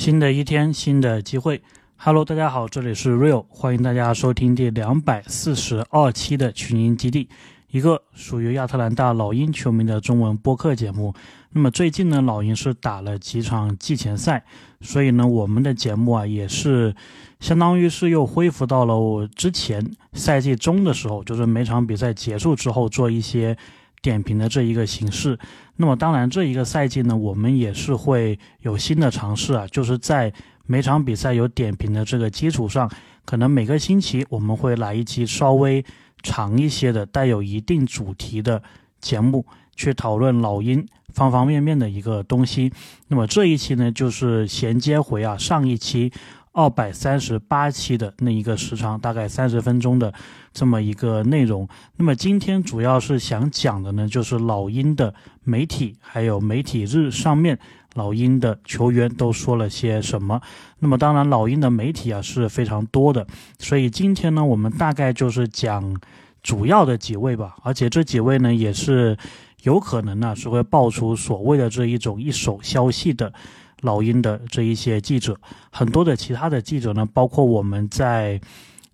新的一天，新的机会。Hello，大家好，这里是 Real，欢迎大家收听第两百四十二期的群英基地，一个属于亚特兰大老鹰球迷的中文播客节目。那么最近呢，老鹰是打了几场季前赛，所以呢，我们的节目啊，也是相当于是又恢复到了我之前赛季中的时候，就是每场比赛结束之后做一些。点评的这一个形式，那么当然这一个赛季呢，我们也是会有新的尝试啊，就是在每场比赛有点评的这个基础上，可能每个星期我们会来一期稍微长一些的、带有一定主题的节目，去讨论老鹰方方面面的一个东西。那么这一期呢，就是衔接回啊上一期。二百三十八期的那一个时长，大概三十分钟的这么一个内容。那么今天主要是想讲的呢，就是老鹰的媒体，还有媒体日上面老鹰的球员都说了些什么。那么当然，老鹰的媒体啊是非常多的，所以今天呢，我们大概就是讲主要的几位吧。而且这几位呢，也是有可能呢是会爆出所谓的这一种一手消息的。老鹰的这一些记者，很多的其他的记者呢，包括我们在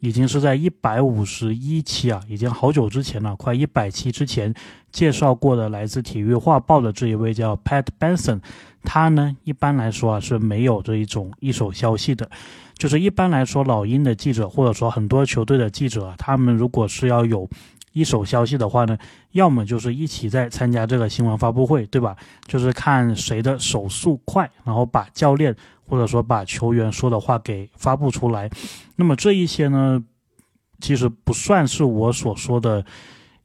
已经是在一百五十一期啊，已经好久之前了，快一百期之前介绍过的来自体育画报的这一位叫 Pat Benson，他呢一般来说啊是没有这一种一手消息的，就是一般来说老鹰的记者或者说很多球队的记者啊，他们如果是要有。一手消息的话呢，要么就是一起在参加这个新闻发布会，对吧？就是看谁的手速快，然后把教练或者说把球员说的话给发布出来。那么这一些呢，其实不算是我所说的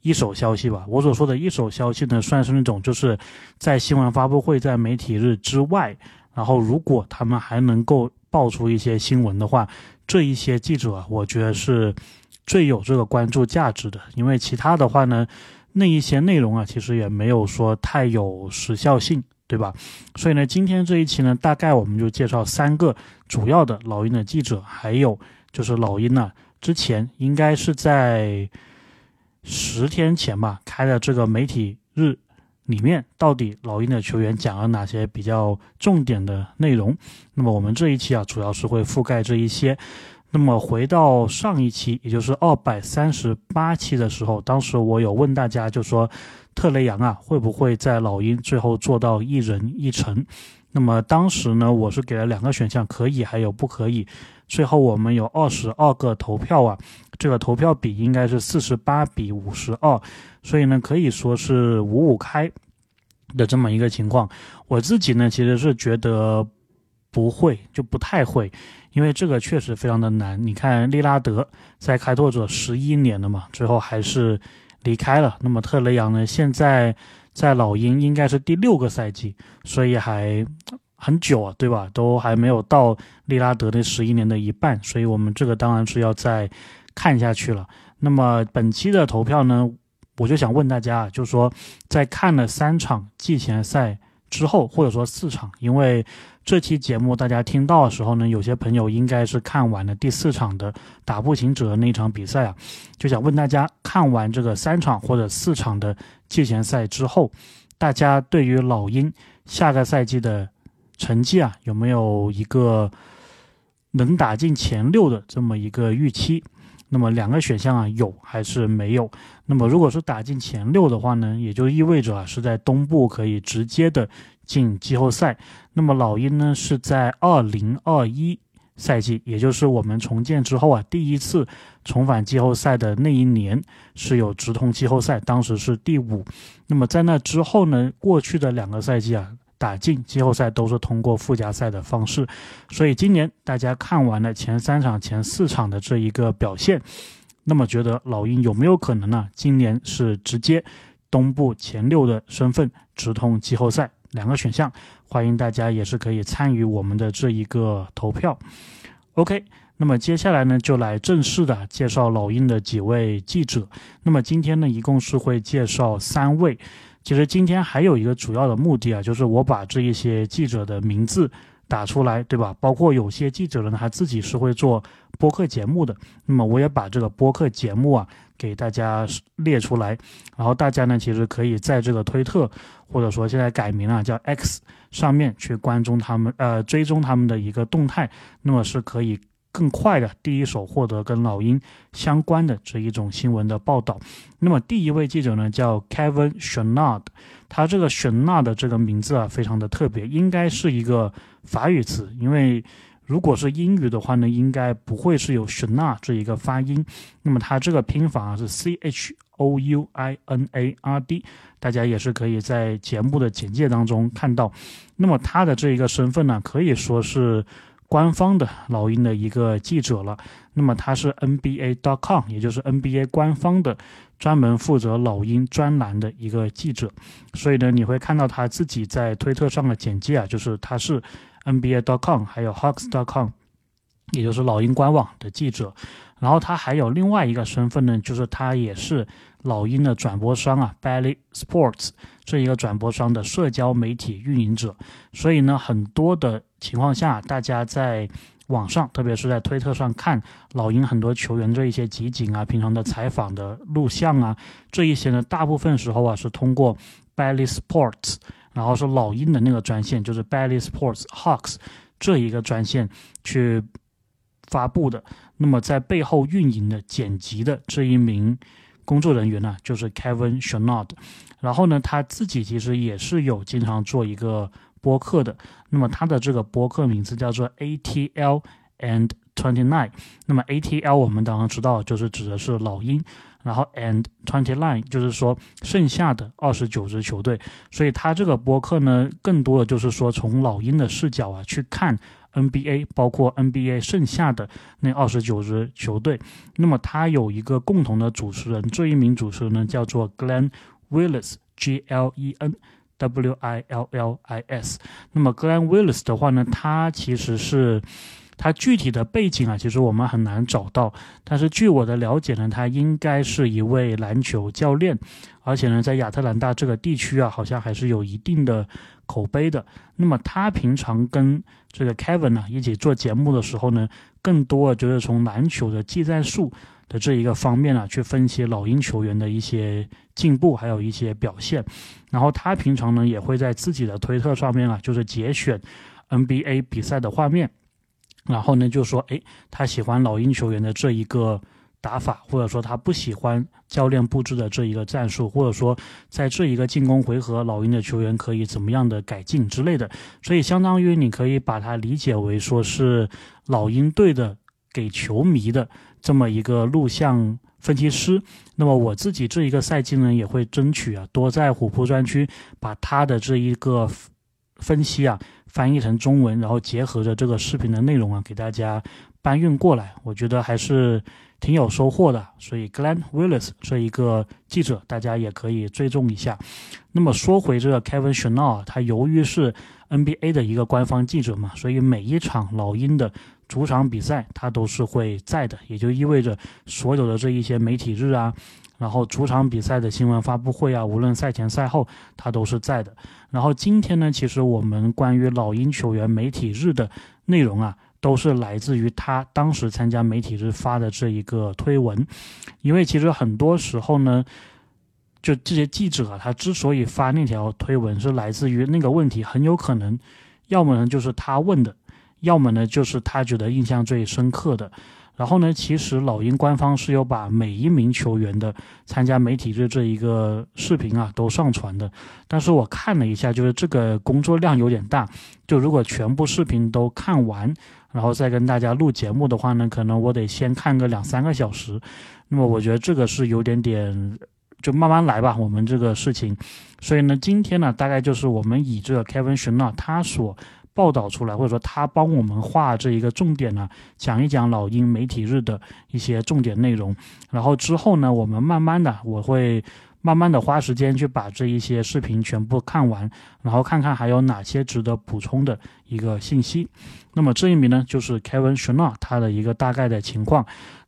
一手消息吧？我所说的一手消息呢，算是那种就是在新闻发布会在媒体日之外，然后如果他们还能够爆出一些新闻的话，这一些记者，我觉得是。最有这个关注价值的，因为其他的话呢，那一些内容啊，其实也没有说太有时效性，对吧？所以呢，今天这一期呢，大概我们就介绍三个主要的老鹰的记者，还有就是老鹰呢，之前应该是在十天前吧开的这个媒体日里面，到底老鹰的球员讲了哪些比较重点的内容？那么我们这一期啊，主要是会覆盖这一些。那么回到上一期，也就是二百三十八期的时候，当时我有问大家，就说特雷杨啊会不会在老鹰最后做到一人一城？那么当时呢，我是给了两个选项，可以还有不可以。最后我们有二十二个投票啊，这个投票比应该是四十八比五十二，所以呢可以说是五五开的这么一个情况。我自己呢其实是觉得不会，就不太会。因为这个确实非常的难，你看利拉德在开拓者十一年了嘛，最后还是离开了。那么特雷杨呢，现在在老鹰应该是第六个赛季，所以还很久啊，对吧？都还没有到利拉德的十一年的一半，所以我们这个当然是要再看下去了。那么本期的投票呢，我就想问大家，就是说在看了三场季前赛之后，或者说四场，因为。这期节目大家听到的时候呢，有些朋友应该是看完了第四场的打步行者那场比赛啊，就想问大家，看完这个三场或者四场的季前赛之后，大家对于老鹰下个赛季的成绩啊，有没有一个能打进前六的这么一个预期？那么两个选项啊，有还是没有？那么如果说打进前六的话呢，也就意味着啊，是在东部可以直接的。进季后赛，那么老鹰呢是在二零二一赛季，也就是我们重建之后啊，第一次重返季后赛的那一年是有直通季后赛，当时是第五。那么在那之后呢，过去的两个赛季啊，打进季后赛都是通过附加赛的方式。所以今年大家看完了前三场、前四场的这一个表现，那么觉得老鹰有没有可能呢？今年是直接东部前六的身份直通季后赛？两个选项，欢迎大家也是可以参与我们的这一个投票。OK，那么接下来呢，就来正式的介绍老鹰的几位记者。那么今天呢，一共是会介绍三位。其实今天还有一个主要的目的啊，就是我把这一些记者的名字打出来，对吧？包括有些记者呢，他自己是会做播客节目的。那么我也把这个播客节目啊给大家列出来，然后大家呢其实可以在这个推特或者说现在改名了叫 X 上面去关注他们，呃，追踪他们的一个动态，那么是可以。更快的第一手获得跟老鹰相关的这一种新闻的报道。那么第一位记者呢，叫 Kevin Chenard，他这个 Chenard 的这个名字啊，非常的特别，应该是一个法语词，因为如果是英语的话呢，应该不会是有 schna 这一个发音。那么它这个拼法是 C H O U I N A R D，大家也是可以在节目的简介当中看到。那么他的这一个身份呢，可以说是。官方的老鹰的一个记者了，那么他是 NBA.com，也就是 NBA 官方的专门负责老鹰专栏的一个记者，所以呢，你会看到他自己在推特上的简介啊，就是他是 NBA.com 还有 Hawks.com，也就是老鹰官网的记者，然后他还有另外一个身份呢，就是他也是老鹰的转播商啊，Bally Sports 这一个转播商的社交媒体运营者，所以呢，很多的。情况下，大家在网上，特别是在推特上看老鹰很多球员这一些集锦啊、平常的采访的录像啊，这一些呢，大部分时候啊是通过 Bally Sports，然后是老鹰的那个专线，就是 Bally Sports Hawks 这一个专线去发布的。那么在背后运营的、剪辑的这一名工作人员呢，就是 Kevin Chenard。然后呢，他自己其实也是有经常做一个。播客的，那么他的这个播客名字叫做 ATL and Twenty Nine。那么 ATL 我们当然知道，就是指的是老鹰，然后 and Twenty Nine 就是说剩下的二十九支球队。所以它这个播客呢，更多的就是说从老鹰的视角啊去看 NBA，包括 NBA 剩下的那二十九支球队。那么它有一个共同的主持人，这一名主持人呢叫做 Glenn Willis，G L E N。W I L L I S，那么 Glenn Willis 的话呢，他其实是他具体的背景啊，其实我们很难找到。但是据我的了解呢，他应该是一位篮球教练，而且呢，在亚特兰大这个地区啊，好像还是有一定的口碑的。那么他平常跟这个 Kevin 呢一起做节目的时候呢，更多的就是从篮球的技战术。的这一个方面啊，去分析老鹰球员的一些进步，还有一些表现。然后他平常呢，也会在自己的推特上面啊，就是节选 NBA 比赛的画面，然后呢，就说，哎，他喜欢老鹰球员的这一个打法，或者说他不喜欢教练布置的这一个战术，或者说在这一个进攻回合，老鹰的球员可以怎么样的改进之类的。所以，相当于你可以把它理解为说是老鹰队的给球迷的。这么一个录像分析师，那么我自己这一个赛季呢，也会争取啊，多在虎扑专区把他的这一个分析啊翻译成中文，然后结合着这个视频的内容啊，给大家搬运过来。我觉得还是挺有收获的。所以 Glenn Willis 这一个记者，大家也可以追踪一下。那么说回这个 Kevin Chanel，他由于是 NBA 的一个官方记者嘛，所以每一场老鹰的。主场比赛他都是会在的，也就意味着所有的这一些媒体日啊，然后主场比赛的新闻发布会啊，无论赛前赛后他都是在的。然后今天呢，其实我们关于老鹰球员媒体日的内容啊，都是来自于他当时参加媒体日发的这一个推文。因为其实很多时候呢，就这些记者啊他之所以发那条推文，是来自于那个问题很有可能，要么呢就是他问的。要么呢，就是他觉得印象最深刻的。然后呢，其实老鹰官方是有把每一名球员的参加媒体日这一个视频啊都上传的。但是我看了一下，就是这个工作量有点大。就如果全部视频都看完，然后再跟大家录节目的话呢，可能我得先看个两三个小时。那么我觉得这个是有点点，就慢慢来吧，我们这个事情。所以呢，今天呢，大概就是我们以这个 Kevin s h n a 他所。报道出来，或者说他帮我们画这一个重点呢，讲一讲老鹰媒体日的一些重点内容。然后之后呢，我们慢慢的，我会慢慢的花时间去把这一些视频全部看完，然后看看还有哪些值得补充的一个信息。那么这一名呢，就是 Kevin s h n a 他的一个大概的情况。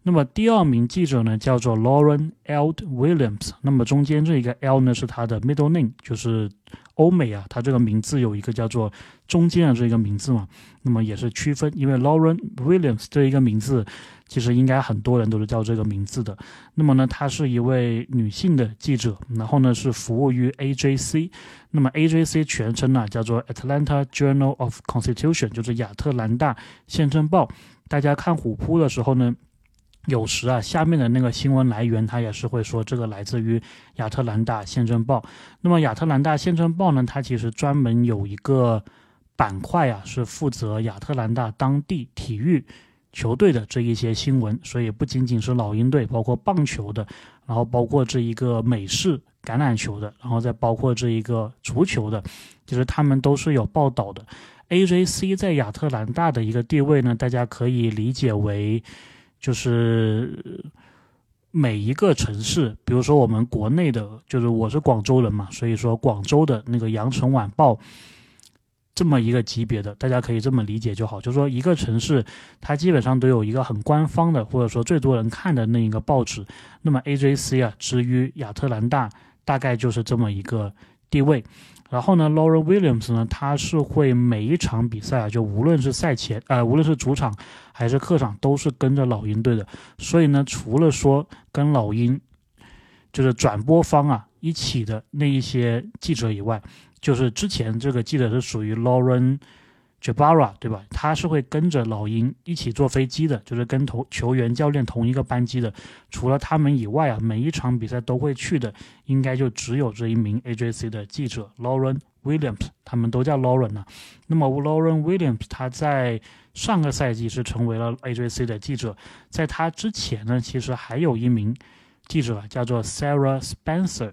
那么第二名记者呢，叫做 Lauren L. Williams。那么中间这一个 L 呢，是他的 middle name，就是欧美啊，他这个名字有一个叫做中间的这一个名字嘛。那么也是区分，因为 Lauren Williams 这一个名字，其实应该很多人都是叫这个名字的。那么呢，她是一位女性的记者，然后呢是服务于 AJC。那么 AJC 全称呢叫做 Atlanta Journal of Constitution，就是亚特兰大宪政报。大家看虎扑的时候呢。有时啊，下面的那个新闻来源，他也是会说这个来自于亚特兰大宪政报。那么亚特兰大宪政报呢，它其实专门有一个板块啊，是负责亚特兰大当地体育球队的这一些新闻。所以不仅仅是老鹰队，包括棒球的，然后包括这一个美式橄榄球的，然后再包括这一个足球的，其实他们都是有报道的。AJC 在亚特兰大的一个地位呢，大家可以理解为。就是每一个城市，比如说我们国内的，就是我是广州人嘛，所以说广州的那个《羊城晚报》这么一个级别的，大家可以这么理解就好。就是说一个城市，它基本上都有一个很官方的，或者说最多人看的那一个报纸。那么 AJC 啊，之于亚特兰大，大概就是这么一个地位。然后呢，Laura Williams 呢，他是会每一场比赛啊，就无论是赛前，呃，无论是主场还是客场，都是跟着老鹰队的。所以呢，除了说跟老鹰就是转播方啊一起的那一些记者以外，就是之前这个记者是属于 Lauren。Jabara 对吧？他是会跟着老鹰一起坐飞机的，就是跟同球员、教练同一个班机的。除了他们以外啊，每一场比赛都会去的，应该就只有这一名 AJC 的记者 Lauren Williams，他们都叫 Lauren 呢。那么 Lauren Williams 他在上个赛季是成为了 AJC 的记者，在他之前呢，其实还有一名记者叫做 Sarah Spencer。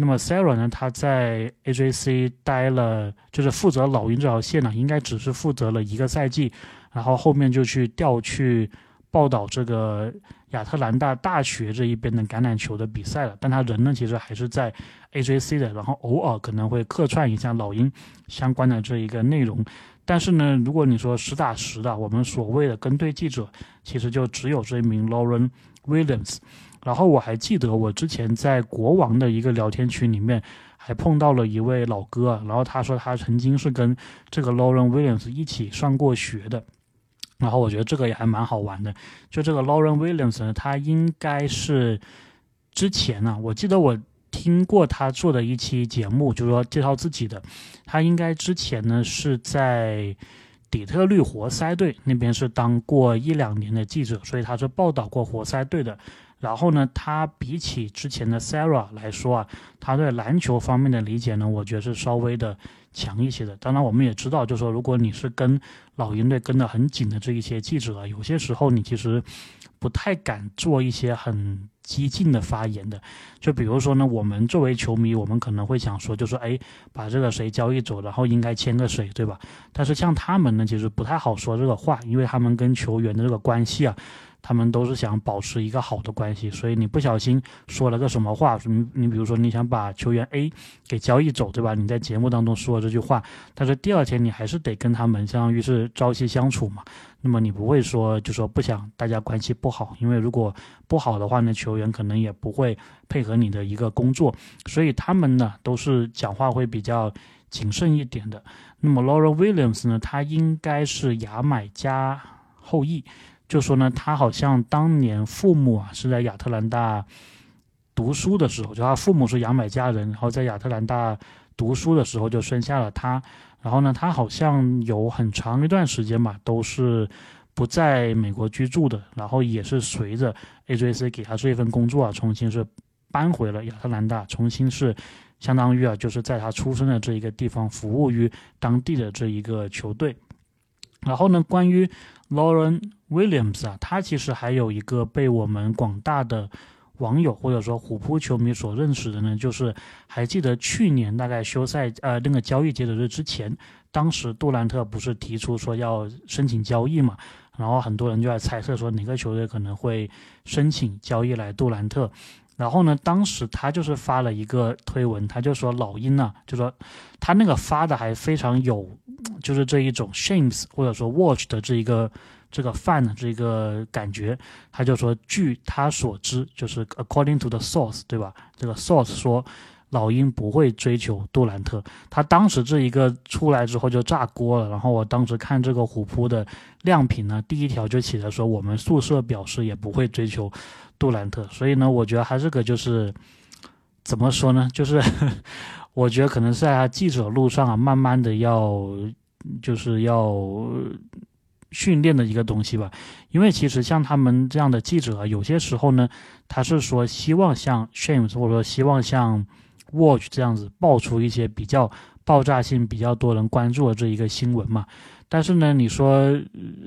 那么 Sarah 呢？他在 AJC 待了，就是负责老鹰这条线呢，应该只是负责了一个赛季，然后后面就去调去报道这个亚特兰大大学这一边的橄榄球的比赛了。但他人呢，其实还是在 AJC 的，然后偶尔可能会客串一下老鹰相关的这一个内容。但是呢，如果你说实打实的，我们所谓的跟队记者，其实就只有这一名 Lauren Williams。然后我还记得，我之前在国王的一个聊天群里面，还碰到了一位老哥，然后他说他曾经是跟这个 Lauren Williams 一起上过学的，然后我觉得这个也还蛮好玩的。就这个 Lauren Williams 呢，他应该是之前呢，我记得我听过他做的一期节目，就是说介绍自己的，他应该之前呢是在底特律活塞队那边是当过一两年的记者，所以他是报道过活塞队的。然后呢，他比起之前的 Sarah 来说啊，他对篮球方面的理解呢，我觉得是稍微的强一些的。当然，我们也知道，就是说，如果你是跟老鹰队跟得很紧的这一些记者，有些时候你其实不太敢做一些很激进的发言的。就比如说呢，我们作为球迷，我们可能会想说，就说，哎，把这个谁交易走，然后应该签个谁，对吧？但是像他们呢，其实不太好说这个话，因为他们跟球员的这个关系啊。他们都是想保持一个好的关系，所以你不小心说了个什么话，你你比如说你想把球员 A 给交易走，对吧？你在节目当中说了这句话，但是第二天你还是得跟他们相当于是朝夕相处嘛。那么你不会说就说不想大家关系不好，因为如果不好的话呢，球员可能也不会配合你的一个工作。所以他们呢都是讲话会比较谨慎一点的。那么 Laura Williams 呢，他应该是牙买加后裔。就说呢，他好像当年父母啊是在亚特兰大读书的时候，就他父母是牙买加人，然后在亚特兰大读书的时候就生下了他。然后呢，他好像有很长一段时间吧，都是不在美国居住的。然后也是随着 AJC 给他这一份工作啊，重新是搬回了亚特兰大，重新是相当于啊，就是在他出生的这一个地方服务于当地的这一个球队。然后呢，关于 Lauren Williams 啊，他其实还有一个被我们广大的网友或者说虎扑球迷所认识的呢，就是还记得去年大概休赛呃那个交易截止日之前，当时杜兰特不是提出说要申请交易嘛，然后很多人就在猜测说哪个球队可能会申请交易来杜兰特。然后呢，当时他就是发了一个推文，他就说老鹰呢，就说他那个发的还非常有，就是这一种 shames 或者说 watch 的这一个这个 fan 的这个感觉，他就说据他所知，就是 according to the source，对吧？这个 source 说。老鹰不会追求杜兰特，他当时这一个出来之后就炸锅了。然后我当时看这个虎扑的亮品呢，第一条就起来说我们宿舍表示也不会追求杜兰特。所以呢，我觉得他这个就是怎么说呢？就是我觉得可能是在他记者路上啊，慢慢的要就是要训练的一个东西吧。因为其实像他们这样的记者，有些时候呢，他是说希望像 Shames 或者说希望像。Watch 这样子爆出一些比较爆炸性、比较多人关注的这一个新闻嘛？但是呢，你说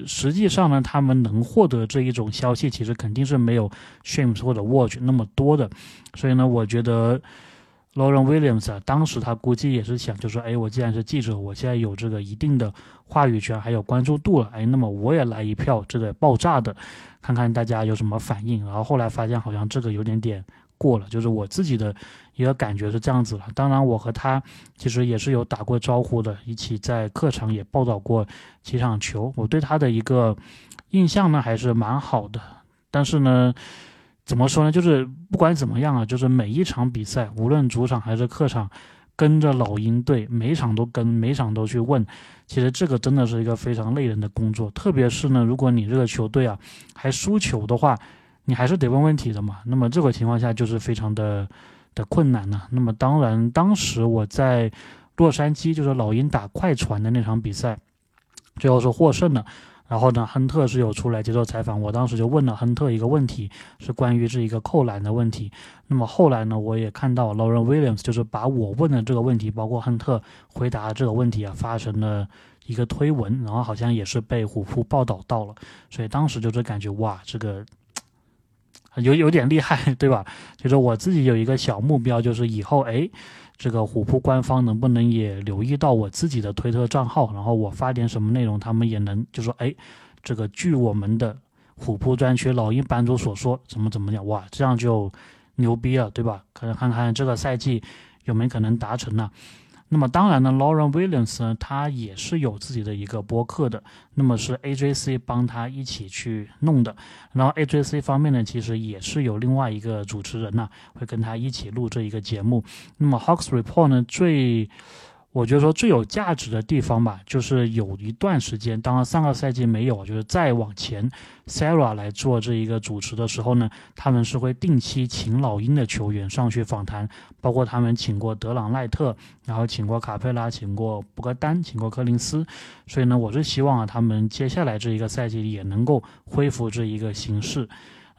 实际上呢，他们能获得这一种消息，其实肯定是没有 Shames 或者 Watch 那么多的。所以呢，我觉得 Lauren Williams 啊，当时他估计也是想，就说，哎，我既然是记者，我现在有这个一定的话语权，还有关注度了，哎，那么我也来一票这个爆炸的，看看大家有什么反应。然后后来发现，好像这个有点点。过了，就是我自己的一个感觉是这样子了。当然，我和他其实也是有打过招呼的，一起在客场也报道过几场球。我对他的一个印象呢还是蛮好的。但是呢，怎么说呢？就是不管怎么样啊，就是每一场比赛，无论主场还是客场，跟着老鹰队，每场都跟，每场都去问。其实这个真的是一个非常累人的工作，特别是呢，如果你这个球队啊还输球的话。你还是得问问题的嘛，那么这个情况下就是非常的的困难呢。那么当然，当时我在洛杉矶，就是老鹰打快船的那场比赛，最后是获胜了。然后呢，亨特是有出来接受采访，我当时就问了亨特一个问题，是关于这一个扣篮的问题。那么后来呢，我也看到 Lauren Williams 就是把我问的这个问题，包括亨特回答这个问题啊，发成了一个推文，然后好像也是被虎扑报道到了。所以当时就是感觉哇，这个。有有点厉害，对吧？就是我自己有一个小目标，就是以后哎，这个虎扑官方能不能也留意到我自己的推特账号，然后我发点什么内容，他们也能就说哎，这个据我们的虎扑专区老鹰版主所说，怎么怎么样，哇，这样就牛逼了，对吧？可能看看这个赛季有没有可能达成呢？那么当然呢，Lauren Williams 呢，他也是有自己的一个播客的，那么是 AJC 帮他一起去弄的。然后 AJC 方面呢，其实也是有另外一个主持人呢，会跟他一起录这一个节目。那么 Hawks Report 呢，最我觉得说最有价值的地方吧，就是有一段时间，当然上个赛季没有，就是再往前，Sarah 来做这一个主持的时候呢，他们是会定期请老鹰的球员上去访谈，包括他们请过德朗赖特，然后请过卡佩拉，请过博格丹，请过柯林斯，所以呢，我是希望啊，他们接下来这一个赛季也能够恢复这一个形式。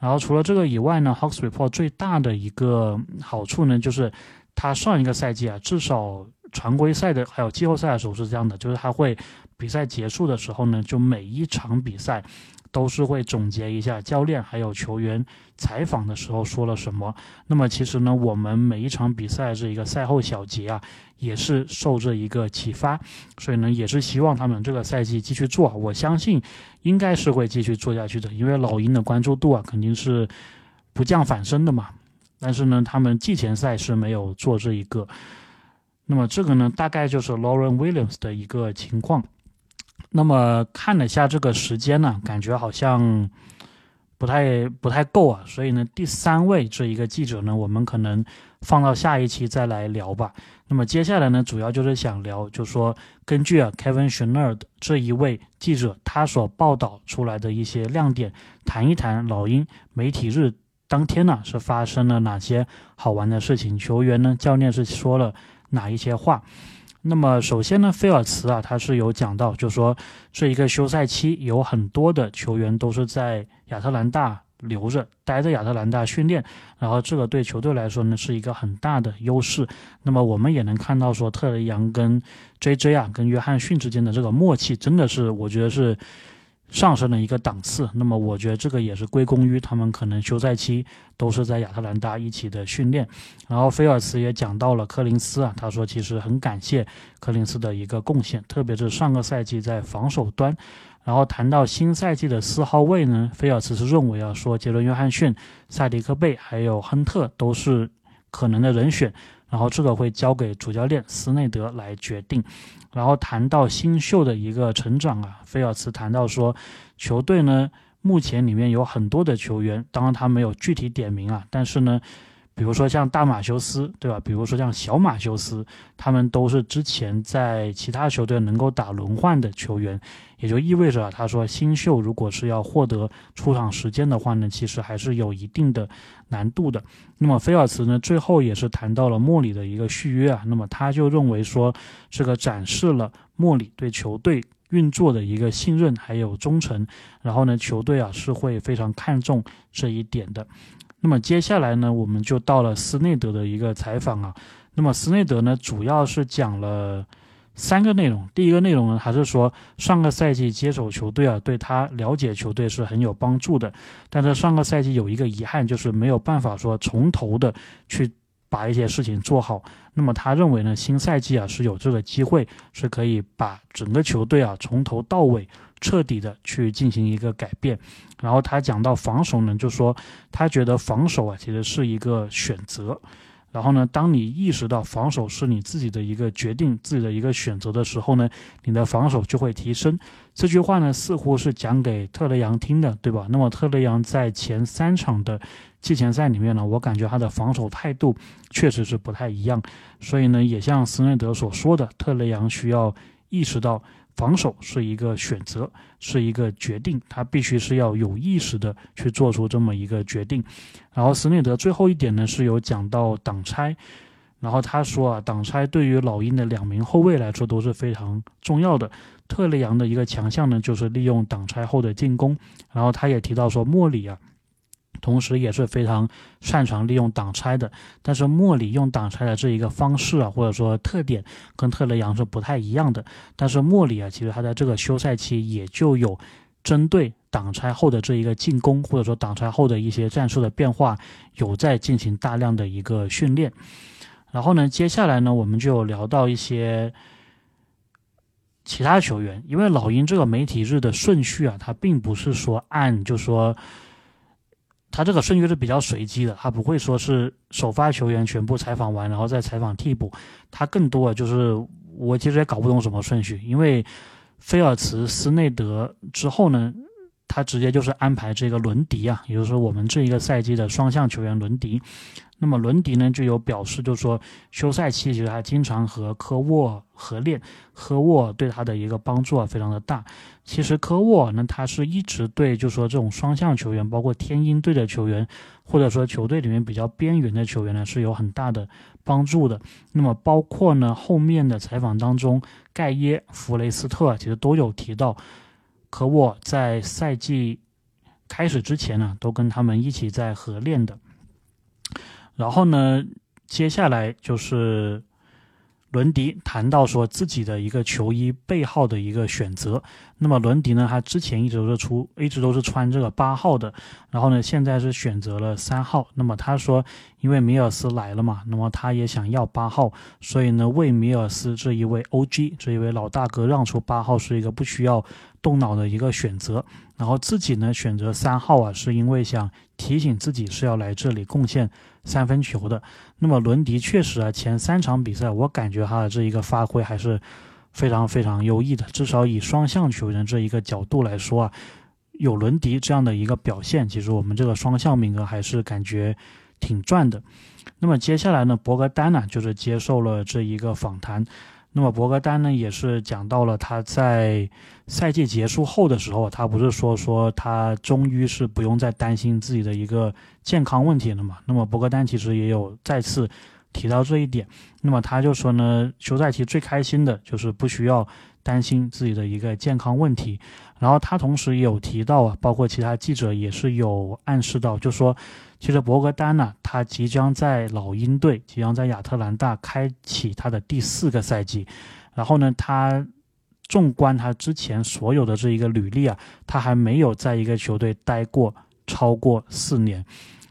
然后除了这个以外呢，Hawks Report 最大的一个好处呢，就是他上一个赛季啊，至少。常规赛的还有季后赛的时候是这样的，就是他会比赛结束的时候呢，就每一场比赛都是会总结一下教练还有球员采访的时候说了什么。那么其实呢，我们每一场比赛这一个赛后小结啊，也是受这一个启发，所以呢，也是希望他们这个赛季继续做。我相信应该是会继续做下去的，因为老鹰的关注度啊肯定是不降反升的嘛。但是呢，他们季前赛是没有做这一个。那么这个呢，大概就是 Lauren Williams 的一个情况。那么看了下这个时间呢，感觉好像不太不太够啊。所以呢，第三位这一个记者呢，我们可能放到下一期再来聊吧。那么接下来呢，主要就是想聊，就说根据啊 Kevin s c h n e r 这一位记者他所报道出来的一些亮点，谈一谈老鹰媒体日当天呢是发生了哪些好玩的事情，球员呢，教练是说了。哪一些话？那么首先呢，菲尔茨啊，他是有讲到，就说这一个休赛期有很多的球员都是在亚特兰大留着，待在亚特兰大训练，然后这个对球队来说呢是一个很大的优势。那么我们也能看到说，特雷杨跟 J.J. 啊，跟约翰逊之间的这个默契，真的是我觉得是。上升了一个档次，那么我觉得这个也是归功于他们可能休赛期都是在亚特兰大一起的训练。然后菲尔茨也讲到了柯林斯啊，他说其实很感谢柯林斯的一个贡献，特别是上个赛季在防守端。然后谈到新赛季的四号位呢，菲尔茨是认为啊，说杰伦约翰逊、萨迪克贝还有亨特都是可能的人选，然后这个会交给主教练斯内德来决定。然后谈到新秀的一个成长啊，菲尔茨谈到说，球队呢目前里面有很多的球员，当然他没有具体点名啊，但是呢。比如说像大马修斯，对吧？比如说像小马修斯，他们都是之前在其他球队能够打轮换的球员，也就意味着他说新秀如果是要获得出场时间的话呢，其实还是有一定的难度的。那么菲尔茨呢，最后也是谈到了莫里的一个续约啊，那么他就认为说这个展示了莫里对球队运作的一个信任还有忠诚，然后呢，球队啊是会非常看重这一点的。那么接下来呢，我们就到了斯内德的一个采访啊。那么斯内德呢，主要是讲了三个内容。第一个内容呢，还是说上个赛季接手球队啊，对他了解球队是很有帮助的。但是上个赛季有一个遗憾，就是没有办法说从头的去把一些事情做好。那么他认为呢，新赛季啊是有这个机会，是可以把整个球队啊从头到尾。彻底的去进行一个改变，然后他讲到防守呢，就说他觉得防守啊其实是一个选择，然后呢，当你意识到防守是你自己的一个决定、自己的一个选择的时候呢，你的防守就会提升。这句话呢似乎是讲给特雷杨听的，对吧？那么特雷杨在前三场的季前赛里面呢，我感觉他的防守态度确实是不太一样，所以呢，也像斯内德所说的，特雷杨需要意识到。防守是一个选择，是一个决定，他必须是要有意识的去做出这么一个决定。然后斯内德最后一点呢是有讲到挡拆，然后他说啊，挡拆对于老鹰的两名后卫来说都是非常重要的。特雷杨的一个强项呢就是利用挡拆后的进攻，然后他也提到说莫里啊。同时也是非常擅长利用挡拆的，但是莫里用挡拆的这一个方式啊，或者说特点跟特雷杨是不太一样的。但是莫里啊，其实他在这个休赛期也就有针对挡拆后的这一个进攻，或者说挡拆后的一些战术的变化，有在进行大量的一个训练。然后呢，接下来呢，我们就聊到一些其他球员，因为老鹰这个媒体日的顺序啊，它并不是说按就说。他这个顺序是比较随机的，他不会说是首发球员全部采访完，然后再采访替补。他更多的就是我其实也搞不懂什么顺序，因为菲尔茨、斯内德之后呢，他直接就是安排这个伦迪啊，也就是说我们这一个赛季的双向球员伦迪。那么伦迪呢就有表示，就是说休赛期其实他经常和科沃合练，科沃对他的一个帮助啊非常的大。其实科沃呢他是一直对，就是说这种双向球员，包括天鹰队的球员，或者说球队里面比较边缘的球员呢是有很大的帮助的。那么包括呢后面的采访当中，盖耶、弗雷斯特其实都有提到，和我在赛季开始之前呢都跟他们一起在合练的。然后呢，接下来就是伦迪谈到说自己的一个球衣背号的一个选择。那么伦迪呢，他之前一直都是出，一直都是穿这个八号的，然后呢，现在是选择了三号。那么他说，因为米尔斯来了嘛，那么他也想要八号，所以呢，为米尔斯这一位 OG 这一位老大哥让出八号是一个不需要动脑的一个选择。然后自己呢选择三号啊，是因为想提醒自己是要来这里贡献。三分球的，那么伦迪确实啊，前三场比赛我感觉他的这一个发挥还是非常非常优异的，至少以双向球员这一个角度来说啊，有伦迪这样的一个表现，其实我们这个双向名额还是感觉挺赚的。那么接下来呢，博格丹呢就是接受了这一个访谈。那么博格丹呢，也是讲到了他在赛季结束后的时候，他不是说说他终于是不用再担心自己的一个健康问题了嘛？那么博格丹其实也有再次提到这一点。那么他就说呢，休赛期最开心的就是不需要担心自己的一个健康问题。然后他同时也有提到啊，包括其他记者也是有暗示到，就说。其实博格丹呢，他即将在老鹰队，即将在亚特兰大开启他的第四个赛季。然后呢，他纵观他之前所有的这一个履历啊，他还没有在一个球队待过超过四年。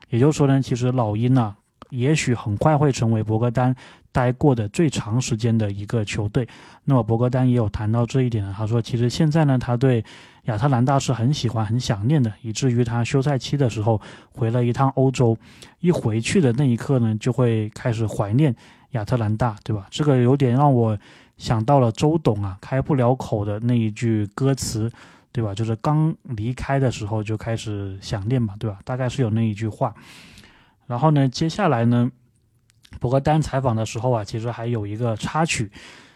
也就是说呢，其实老鹰呢，也许很快会成为博格丹待过的最长时间的一个球队。那么博格丹也有谈到这一点，他说，其实现在呢，他对亚特兰大是很喜欢、很想念的，以至于他休赛期的时候回了一趟欧洲，一回去的那一刻呢，就会开始怀念亚特兰大，对吧？这个有点让我想到了周董啊，开不了口的那一句歌词，对吧？就是刚离开的时候就开始想念嘛，对吧？大概是有那一句话。然后呢，接下来呢，博格丹采访的时候啊，其实还有一个插曲。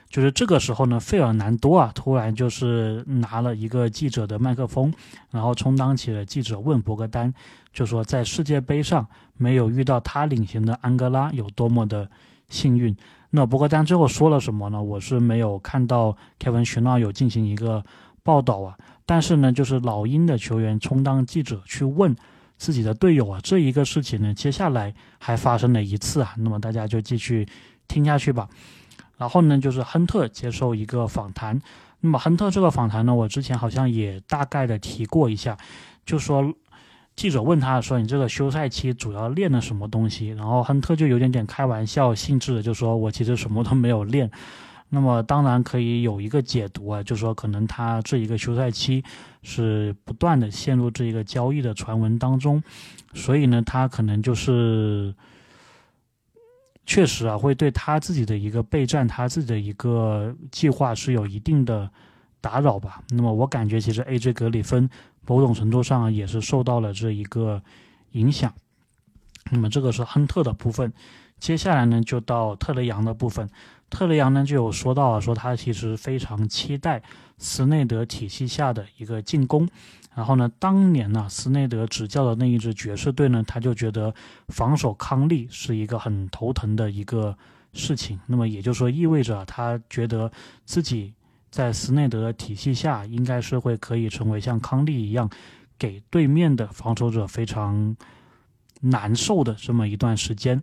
就是这个时候呢，费尔南多啊，突然就是拿了一个记者的麦克风，然后充当起了记者，问博格丹，就说在世界杯上没有遇到他领衔的安哥拉有多么的幸运。那博格丹最后说了什么呢？我是没有看到凯文·徐纳有进行一个报道啊。但是呢，就是老鹰的球员充当记者去问自己的队友啊，这一个事情呢，接下来还发生了一次啊。那么大家就继续听下去吧。然后呢，就是亨特接受一个访谈。那么亨特这个访谈呢，我之前好像也大概的提过一下，就说记者问他说：“你这个休赛期主要练了什么东西？”然后亨特就有点点开玩笑性质的就说：“我其实什么都没有练。”那么当然可以有一个解读啊，就说可能他这一个休赛期是不断的陷入这一个交易的传闻当中，所以呢，他可能就是。确实啊，会对他自己的一个备战，他自己的一个计划是有一定的打扰吧。那么我感觉，其实 A.J. 格里芬某种程度上也是受到了这一个影响。那么这个是亨特的部分，接下来呢就到特雷杨的部分。特雷杨呢就有说到啊说他其实非常期待斯内德体系下的一个进攻。然后呢，当年呢，斯内德执教的那一支爵士队呢，他就觉得防守康利是一个很头疼的一个事情。那么也就是说，意味着他觉得自己在斯内德体系下，应该是会可以成为像康利一样，给对面的防守者非常难受的这么一段时间。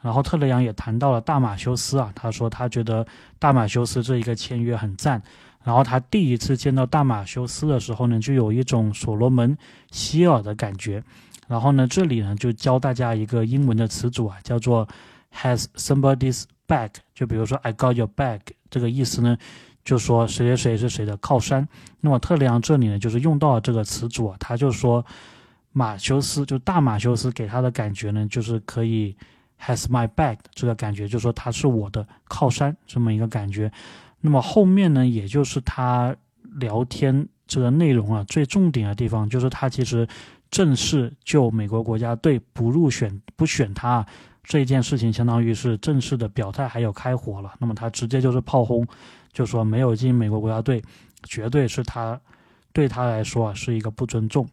然后特雷杨也谈到了大马修斯啊，他说他觉得大马修斯这一个签约很赞。然后他第一次见到大马修斯的时候呢，就有一种所罗门希尔的感觉。然后呢，这里呢就教大家一个英文的词组啊，叫做 has somebody's back。就比如说 I got your back，这个意思呢，就说谁谁谁是谁的靠山。那么特雷杨这里呢，就是用到了这个词组啊，他就说马修斯就大马修斯给他的感觉呢，就是可以 has my back 这个感觉，就说他是我的靠山这么一个感觉。那么后面呢，也就是他聊天这个内容啊，最重点的地方就是他其实正式就美国国家队不入选不选他这一件事情，相当于是正式的表态，还有开火了。那么他直接就是炮轰，就说没有进美国国家队，绝对是他对他来说啊是一个不尊重。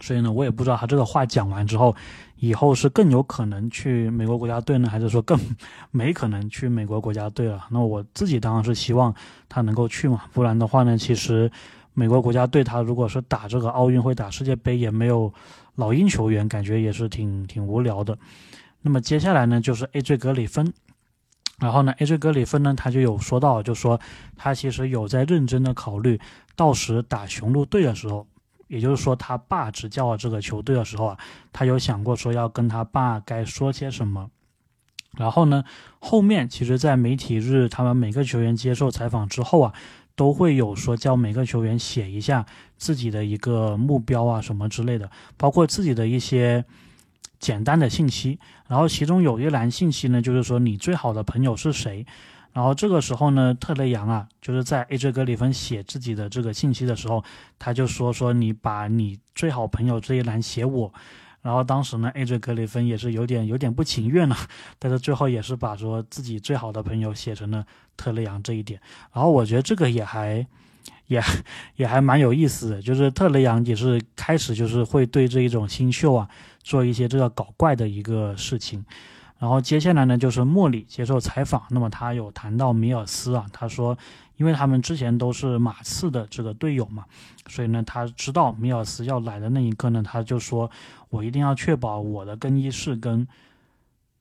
所以呢，我也不知道他这个话讲完之后，以后是更有可能去美国国家队呢，还是说更没可能去美国国家队了？那我自己当然是希望他能够去嘛，不然的话呢，其实美国国家队他如果是打这个奥运会、打世界杯，也没有老鹰球员，感觉也是挺挺无聊的。那么接下来呢，就是 A.J. 格里芬，然后呢，A.J. 格里芬呢，他就有说到，就说他其实有在认真的考虑，到时打雄鹿队的时候。也就是说，他爸执教这个球队的时候啊，他有想过说要跟他爸该说些什么。然后呢，后面其实，在媒体日，他们每个球员接受采访之后啊，都会有说叫每个球员写一下自己的一个目标啊什么之类的，包括自己的一些简单的信息。然后其中有一栏信息呢，就是说你最好的朋友是谁。然后这个时候呢，特雷杨啊，就是在 A.J. 格里芬写自己的这个信息的时候，他就说说你把你最好朋友这一栏写我。然后当时呢，A.J. 格里芬也是有点有点不情愿了，但是最后也是把说自己最好的朋友写成了特雷杨这一点。然后我觉得这个也还也 也还蛮有意思的，就是特雷杨也是开始就是会对这一种新秀啊做一些这个搞怪的一个事情。然后接下来呢，就是莫里接受采访。那么他有谈到米尔斯啊，他说，因为他们之前都是马刺的这个队友嘛，所以呢，他知道米尔斯要来的那一刻呢，他就说，我一定要确保我的更衣室跟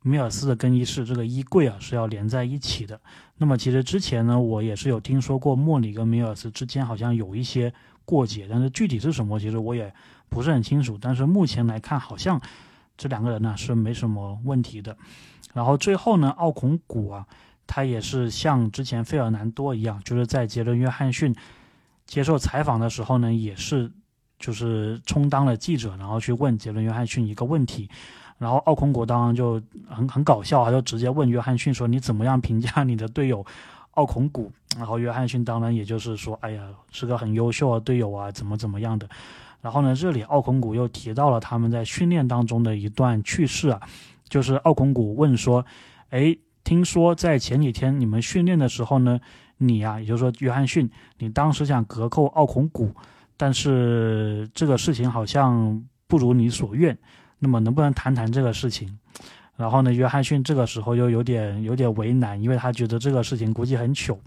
米尔斯的更衣室这个衣柜啊是要连在一起的。那么其实之前呢，我也是有听说过莫里跟米尔斯之间好像有一些过节，但是具体是什么，其实我也不是很清楚。但是目前来看，好像。这两个人呢是没什么问题的。然后最后呢，奥孔古啊，他也是像之前费尔南多一样，就是在杰伦约翰逊接受采访的时候呢，也是就是充当了记者，然后去问杰伦约翰逊一个问题。然后奥孔古当然就很很搞笑，他就直接问约翰逊说：“你怎么样评价你的队友奥孔古？”然后约翰逊当然也就是说：“哎呀，是个很优秀的队友啊，怎么怎么样的。”然后呢，这里奥孔古又提到了他们在训练当中的一段趣事啊，就是奥孔古问说：“哎，听说在前几天你们训练的时候呢，你呀，也就是说约翰逊，你当时想隔扣奥孔古，但是这个事情好像不如你所愿。”那么能不能谈谈这个事情？然后呢，约翰逊这个时候又有点有点为难，因为他觉得这个事情估计很糗，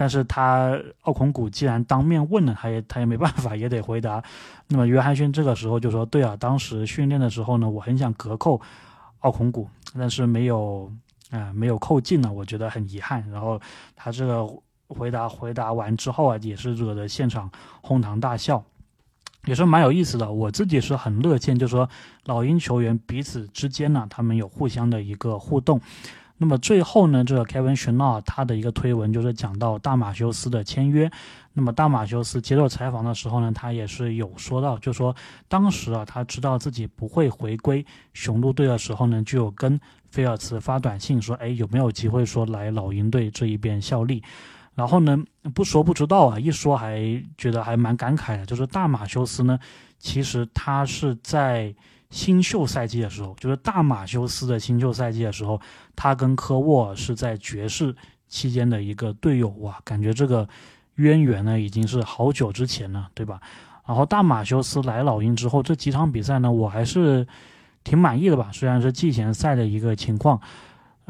但是他奥孔古既然当面问了，他也他也没办法，也得回答。那么约翰逊这个时候就说：“对啊，当时训练的时候呢，我很想隔扣奥孔古，但是没有啊，没有扣进呢，我觉得很遗憾。”然后他这个回答回答完之后啊，也是惹得现场哄堂大笑。也是蛮有意思的，我自己是很乐见，就说老鹰球员彼此之间呢，他们有互相的一个互动。那么最后呢，这个 Kevin s h a n a 他的一个推文就是讲到大马修斯的签约。那么大马修斯接受采访的时候呢，他也是有说到，就说当时啊，他知道自己不会回归雄鹿队的时候呢，就有跟菲尔茨发短信说，哎，有没有机会说来老鹰队这一边效力？然后呢，不说不知道啊，一说还觉得还蛮感慨的。就是大马修斯呢，其实他是在新秀赛季的时候，就是大马修斯的新秀赛季的时候，他跟科沃尔是在爵士期间的一个队友哇，感觉这个渊源呢已经是好久之前了，对吧？然后大马修斯来老鹰之后，这几场比赛呢，我还是挺满意的吧，虽然是季前赛的一个情况。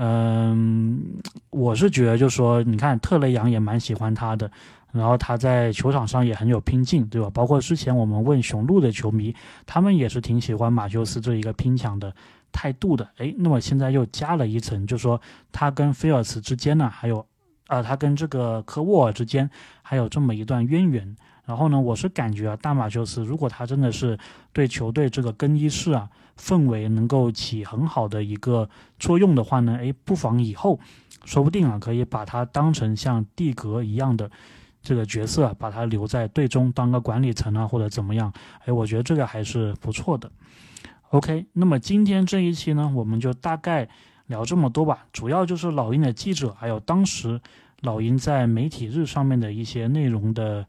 嗯，我是觉得，就说，你看特雷杨也蛮喜欢他的，然后他在球场上也很有拼劲，对吧？包括之前我们问雄鹿的球迷，他们也是挺喜欢马修斯这一个拼抢的态度的。诶，那么现在又加了一层，就说他跟菲尔茨之间呢，还有，啊，他跟这个科沃尔之间还有这么一段渊源。然后呢，我是感觉啊，大马修斯如果他真的是对球队这个更衣室啊。氛围能够起很好的一个作用的话呢，诶，不妨以后，说不定啊，可以把他当成像蒂格一样的这个角色，把他留在队中当个管理层啊，或者怎么样？诶，我觉得这个还是不错的。OK，那么今天这一期呢，我们就大概聊这么多吧，主要就是老鹰的记者，还有当时老鹰在媒体日上面的一些内容的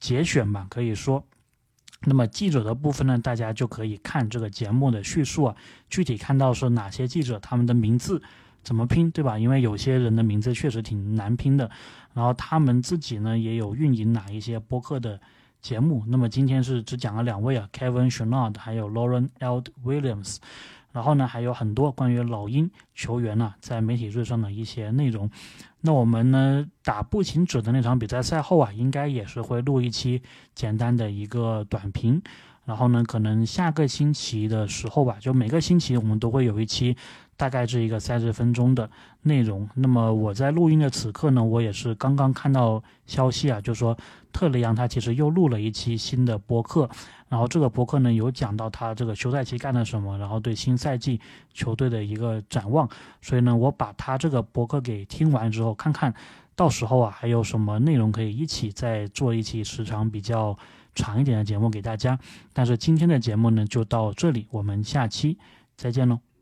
节选吧，可以说。那么记者的部分呢，大家就可以看这个节目的叙述啊，具体看到是哪些记者，他们的名字怎么拼，对吧？因为有些人的名字确实挺难拼的。然后他们自己呢，也有运营哪一些播客的节目。那么今天是只讲了两位啊，Kevin s h a n a d 还有 Lauren Eld Williams。然后呢，还有很多关于老鹰球员呢，在媒体日上的一些内容。那我们呢，打步行者的那场比赛赛后啊，应该也是会录一期简单的一个短评。然后呢，可能下个星期的时候吧，就每个星期我们都会有一期。大概是一个三十分钟的内容。那么我在录音的此刻呢，我也是刚刚看到消息啊，就说特雷杨他其实又录了一期新的播客，然后这个播客呢有讲到他这个休赛期干了什么，然后对新赛季球队的一个展望。所以呢，我把他这个播客给听完之后，看看到时候啊还有什么内容可以一起再做一期时长比较长一点的节目给大家。但是今天的节目呢就到这里，我们下期再见喽。